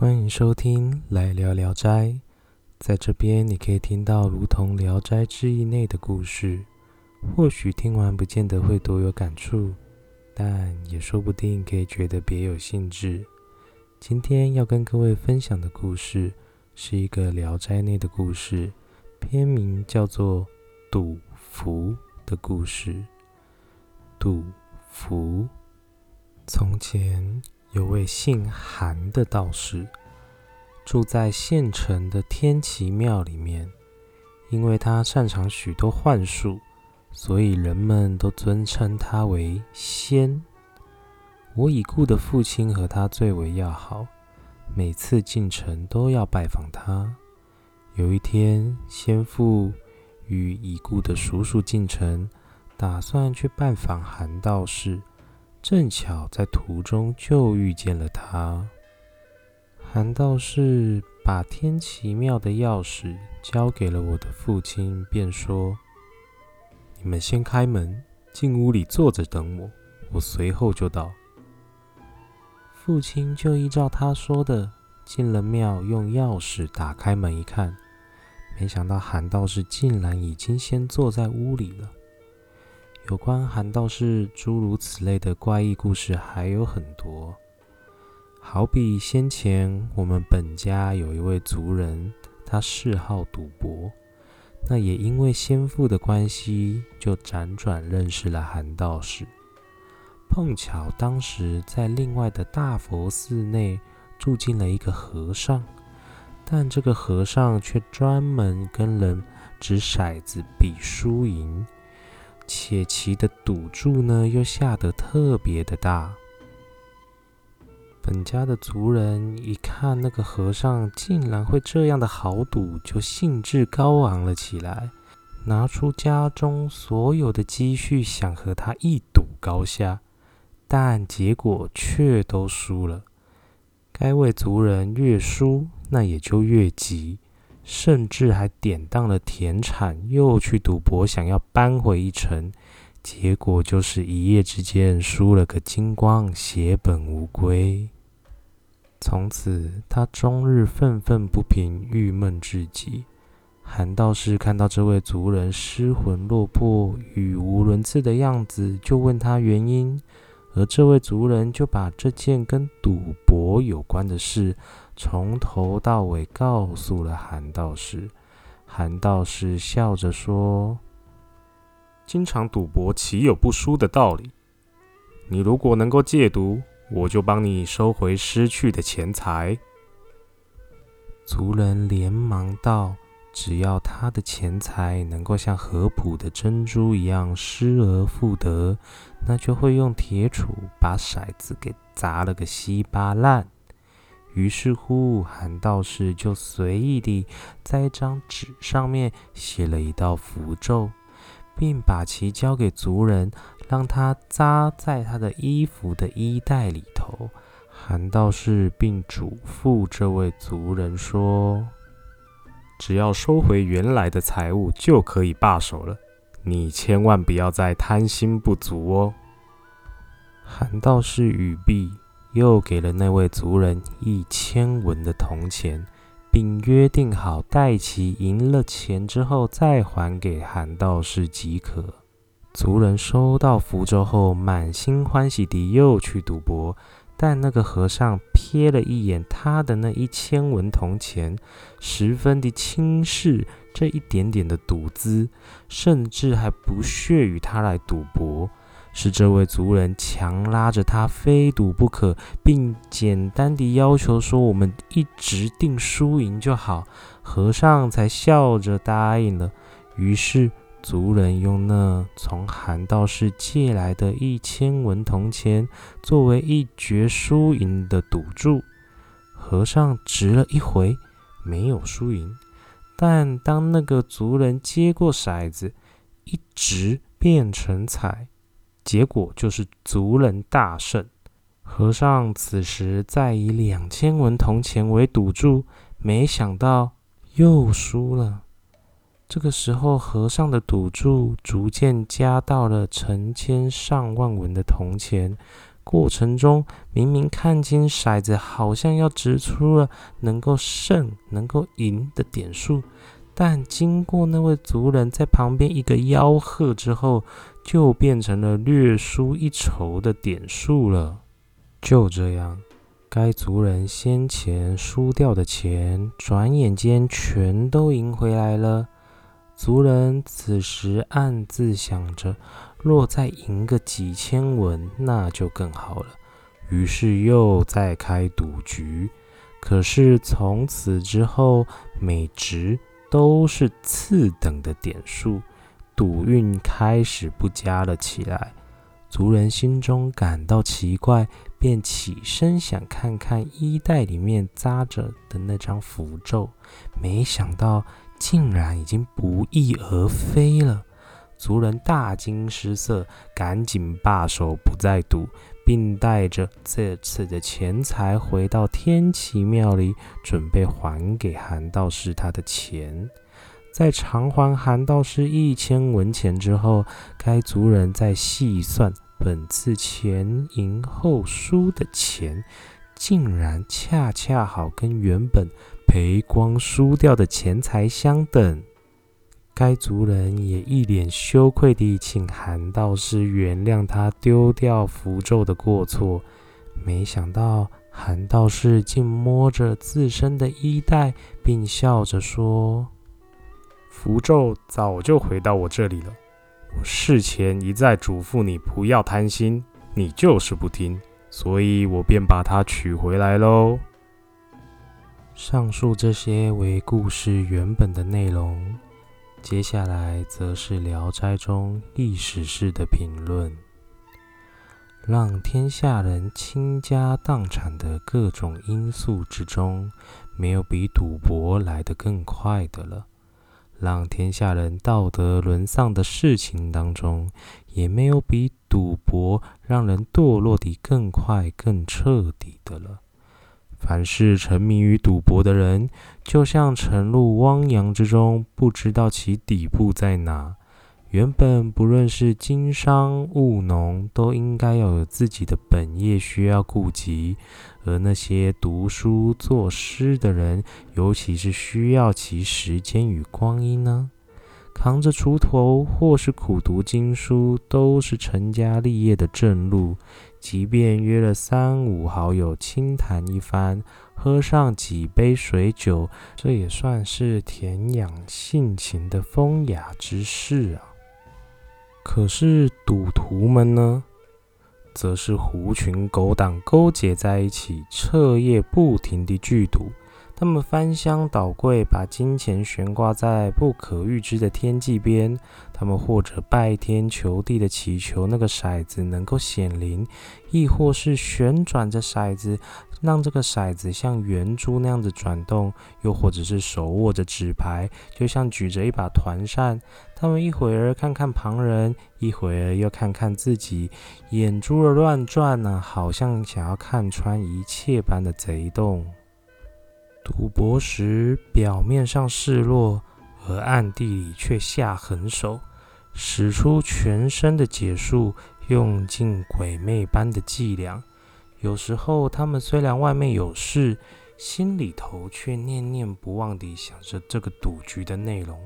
欢迎收听《来聊聊斋》。在这边，你可以听到如同《聊斋志异》内的故事。或许听完不见得会多有感触，但也说不定可以觉得别有兴致。今天要跟各位分享的故事，是一个《聊斋》内的故事，片名叫做《赌福》的故事。赌福，从前。有位姓韩的道士，住在县城的天齐庙里面。因为他擅长许多幻术，所以人们都尊称他为仙。我已故的父亲和他最为要好，每次进城都要拜访他。有一天，先父与已故的叔叔进城，打算去拜访韩道士。正巧在途中就遇见了他。韩道士把天齐庙的钥匙交给了我的父亲，便说：“你们先开门，进屋里坐着等我，我随后就到。”父亲就依照他说的进了庙，用钥匙打开门一看，没想到韩道士竟然已经先坐在屋里了。有关韩道士诸如此类的怪异故事还有很多，好比先前我们本家有一位族人，他嗜好赌博，那也因为先父的关系，就辗转认识了韩道士。碰巧当时在另外的大佛寺内住进了一个和尚，但这个和尚却专门跟人掷骰子比输赢。且其的赌注呢，又下得特别的大。本家的族人一看那个和尚竟然会这样的豪赌，就兴致高昂了起来，拿出家中所有的积蓄，想和他一赌高下，但结果却都输了。该位族人越输，那也就越急。甚至还典当了田产，又去赌博，想要扳回一城，结果就是一夜之间输了个精光，血本无归。从此，他终日愤愤不平，郁闷至极。韩道士看到这位族人失魂落魄、语无伦次的样子，就问他原因，而这位族人就把这件跟赌博有关的事。从头到尾告诉了韩道士，韩道士笑着说：“经常赌博，岂有不输的道理？你如果能够戒毒，我就帮你收回失去的钱财。”族人连忙道：“只要他的钱财能够像合浦的珍珠一样失而复得，那就会用铁杵把骰子给砸了个稀巴烂。”于是乎，韩道士就随意地在一张纸上面写了一道符咒，并把其交给族人，让他扎在他的衣服的衣袋里头。韩道士并嘱咐这位族人说：“只要收回原来的财物，就可以罢手了。你千万不要再贪心不足哦。”韩道士语毕。又给了那位族人一千文的铜钱，并约定好待其赢了钱之后再还给韩道士即可。族人收到符咒后，满心欢喜地又去赌博。但那个和尚瞥了一眼他的那一千文铜钱，十分的轻视这一点点的赌资，甚至还不屑与他来赌博。是这位族人强拉着他非赌不可，并简单地要求说：“我们一直定输赢就好。”和尚才笑着答应了。于是族人用那从韩道士借来的一千文铜钱作为一决输赢的赌注。和尚执了一回，没有输赢。但当那个族人接过骰子，一直变成彩。结果就是族人大胜。和尚此时再以两千文铜钱为赌注，没想到又输了。这个时候，和尚的赌注逐渐加到了成千上万文的铜钱，过程中，明明看清骰子好像要掷出了能够胜、能够赢的点数，但经过那位族人在旁边一个吆喝之后，就变成了略输一筹的点数了。就这样，该族人先前输掉的钱，转眼间全都赢回来了。族人此时暗自想着，若再赢个几千文，那就更好了。于是又再开赌局。可是从此之后，每值都是次等的点数，赌运开始不佳了起来。族人心中感到奇怪，便起身想看看衣袋里面扎着的那张符咒，没想到。竟然已经不翼而飞了，族人大惊失色，赶紧罢手，不再赌，并带着这次的钱财回到天齐庙里，准备还给韩道士他的钱。在偿还韩道士一千文钱之后，该族人再细算本次前赢后输的钱，竟然恰恰好跟原本。赔光输掉的钱财相等，该族人也一脸羞愧地请韩道士原谅他丢掉符咒的过错。没想到韩道士竟摸着自身的衣袋，并笑着说：“符咒早就回到我这里了。我事前一再嘱咐你不要贪心，你就是不听，所以我便把它取回来喽。”上述这些为故事原本的内容，接下来则是《聊斋》中历史式的评论。让天下人倾家荡产的各种因素之中，没有比赌博来得更快的了；让天下人道德沦丧的事情当中，也没有比赌博让人堕落的更快、更彻底的了。凡是沉迷于赌博的人，就像沉入汪洋之中，不知道其底部在哪。原本不论是经商务农，都应该要有自己的本业需要顾及，而那些读书作诗的人，尤其是需要其时间与光阴呢？扛着锄头或是苦读经书，都是成家立业的正路。即便约了三五好友轻谈一番，喝上几杯水酒，这也算是恬养性情的风雅之事啊。可是赌徒们呢，则是狐群狗党勾结在一起，彻夜不停地聚赌。他们翻箱倒柜，把金钱悬挂在不可预知的天际边。他们或者拜天求地的祈求那个骰子能够显灵，亦或是旋转着骰子，让这个骰子像圆珠那样子转动；又或者是手握着纸牌，就像举着一把团扇。他们一会儿看看旁人，一会儿又看看自己，眼珠儿乱转呢，好像想要看穿一切般的贼动。赌博时表面上示弱，而暗地里却下狠手，使出全身的解数，用尽鬼魅般的伎俩。有时候，他们虽然外面有事，心里头却念念不忘地想着这个赌局的内容。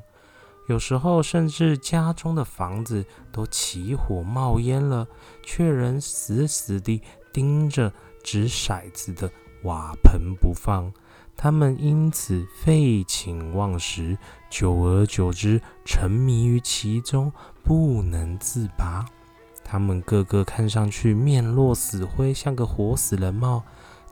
有时候，甚至家中的房子都起火冒烟了，却仍死死地盯着掷骰子的瓦盆不放。他们因此废寝忘食，久而久之沉迷于其中，不能自拔。他们个个看上去面若死灰，像个活死人帽。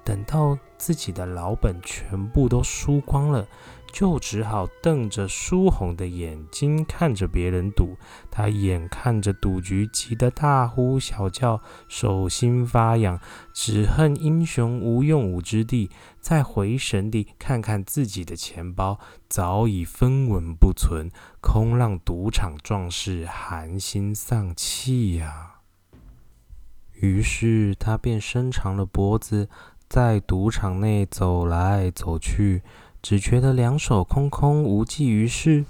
等到自己的老本全部都输光了。就只好瞪着输红的眼睛看着别人赌，他眼看着赌局，急得大呼小叫，手心发痒，只恨英雄无用武之地。再回神地看看自己的钱包，早已分文不存，空让赌场壮士寒心丧气呀。于是他便伸长了脖子，在赌场内走来走去。只觉得两手空空，无济于事。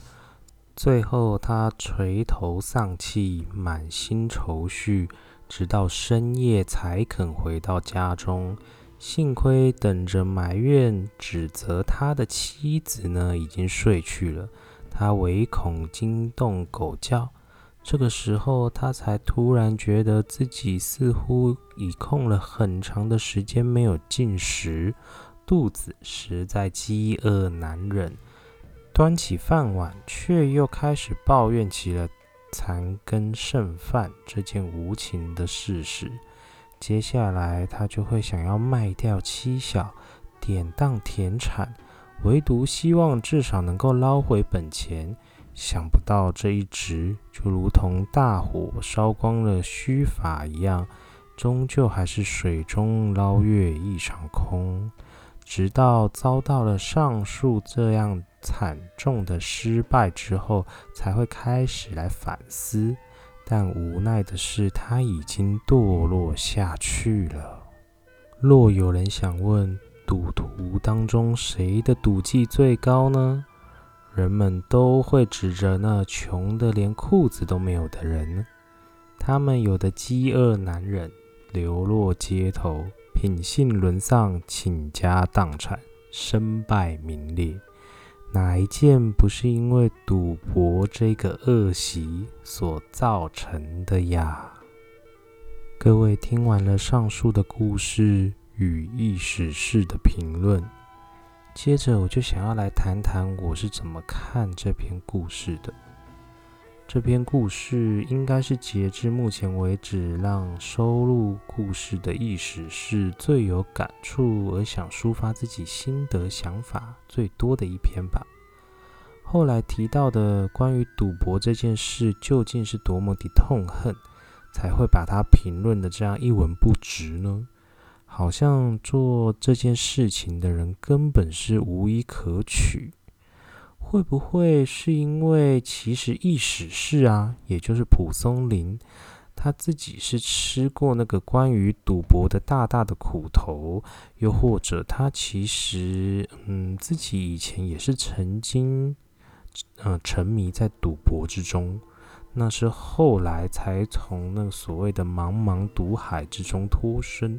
最后，他垂头丧气，满心愁绪，直到深夜才肯回到家中。幸亏等着埋怨、指责他的妻子呢，已经睡去了。他唯恐惊动狗叫，这个时候他才突然觉得自己似乎已空了很长的时间没有进食，肚子实在饥饿难忍。端起饭碗，却又开始抱怨起了残羹剩饭这件无情的事实。接下来，他就会想要卖掉妻小，典当田产，唯独希望至少能够捞回本钱。想不到这一直就如同大火烧光了须发一样，终究还是水中捞月一场空。直到遭到了上述这样惨重的失败之后，才会开始来反思。但无奈的是，他已经堕落下去了。若有人想问，赌徒当中谁的赌技最高呢？人们都会指着那穷的连裤子都没有的人。他们有的饥饿难忍，流落街头，品性沦丧，倾家荡产，身败名裂。哪一件不是因为赌博这个恶习所造成的呀？各位听完了上述的故事与意史事的评论，接着我就想要来谈谈我是怎么看这篇故事的。这篇故事应该是截至目前为止让收录故事的意识是最有感触而想抒发自己心得想法最多的一篇吧。后来提到的关于赌博这件事，究竟是多么的痛恨，才会把它评论的这样一文不值呢？好像做这件事情的人根本是无一可取。会不会是因为其实意史是啊，也就是蒲松龄他自己是吃过那个关于赌博的大大的苦头，又或者他其实嗯自己以前也是曾经呃沉迷在赌博之中，那是后来才从那所谓的茫茫赌海之中脱身。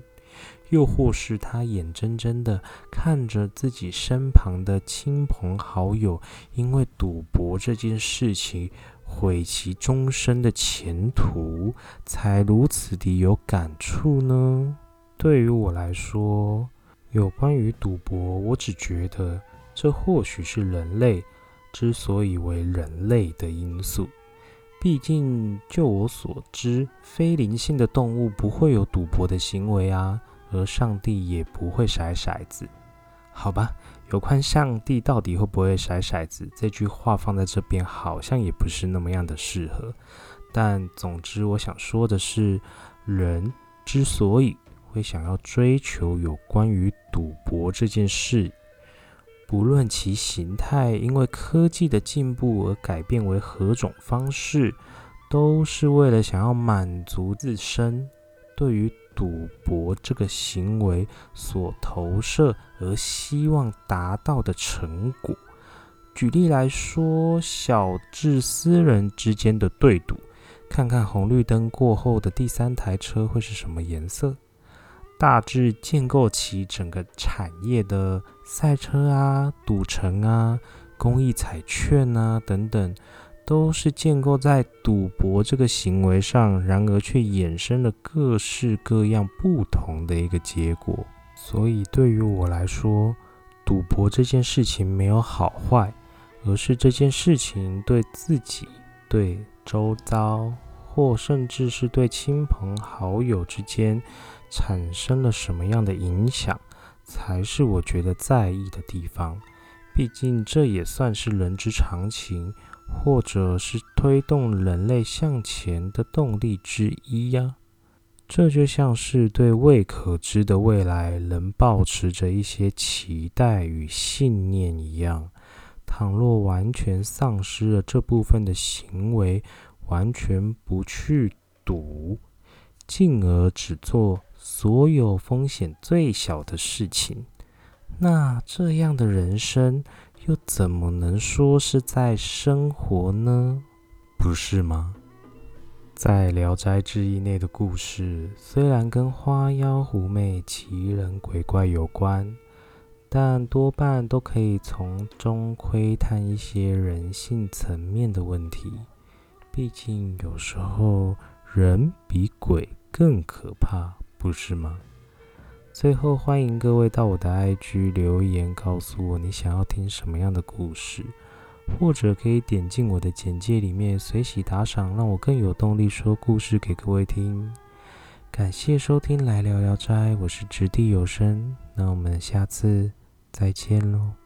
又或是他眼睁睁的看着自己身旁的亲朋好友因为赌博这件事情毁其终身的前途，才如此的有感触呢？对于我来说，有关于赌博，我只觉得这或许是人类之所以为人类的因素。毕竟，就我所知，非灵性的动物不会有赌博的行为啊。而上帝也不会甩骰子，好吧？有关上帝到底会不会甩骰子这句话放在这边，好像也不是那么样的适合。但总之，我想说的是，人之所以会想要追求有关于赌博这件事，不论其形态因为科技的进步而改变为何种方式，都是为了想要满足自身对于。赌博这个行为所投射而希望达到的成果，举例来说，小至私人之间的对赌，看看红绿灯过后的第三台车会是什么颜色；大致建构起整个产业的赛车啊、赌城啊、公益彩券啊等等。都是建构在赌博这个行为上，然而却衍生了各式各样不同的一个结果。所以对于我来说，赌博这件事情没有好坏，而是这件事情对自己、对周遭，或甚至是对亲朋好友之间产生了什么样的影响，才是我觉得在意的地方。毕竟这也算是人之常情。或者是推动人类向前的动力之一呀。这就像是对未可知的未来仍保持着一些期待与信念一样。倘若完全丧失了这部分的行为，完全不去赌，进而只做所有风险最小的事情，那这样的人生。又怎么能说是在生活呢？不是吗？在《聊斋志异》内的故事，虽然跟花妖狐媚、奇人鬼怪有关，但多半都可以从中窥探一些人性层面的问题。毕竟，有时候人比鬼更可怕，不是吗？最后，欢迎各位到我的 IG 留言，告诉我你想要听什么样的故事，或者可以点进我的简介里面随喜打赏，让我更有动力说故事给各位听。感谢收听来聊聊斋，我是掷地有声，那我们下次再见喽。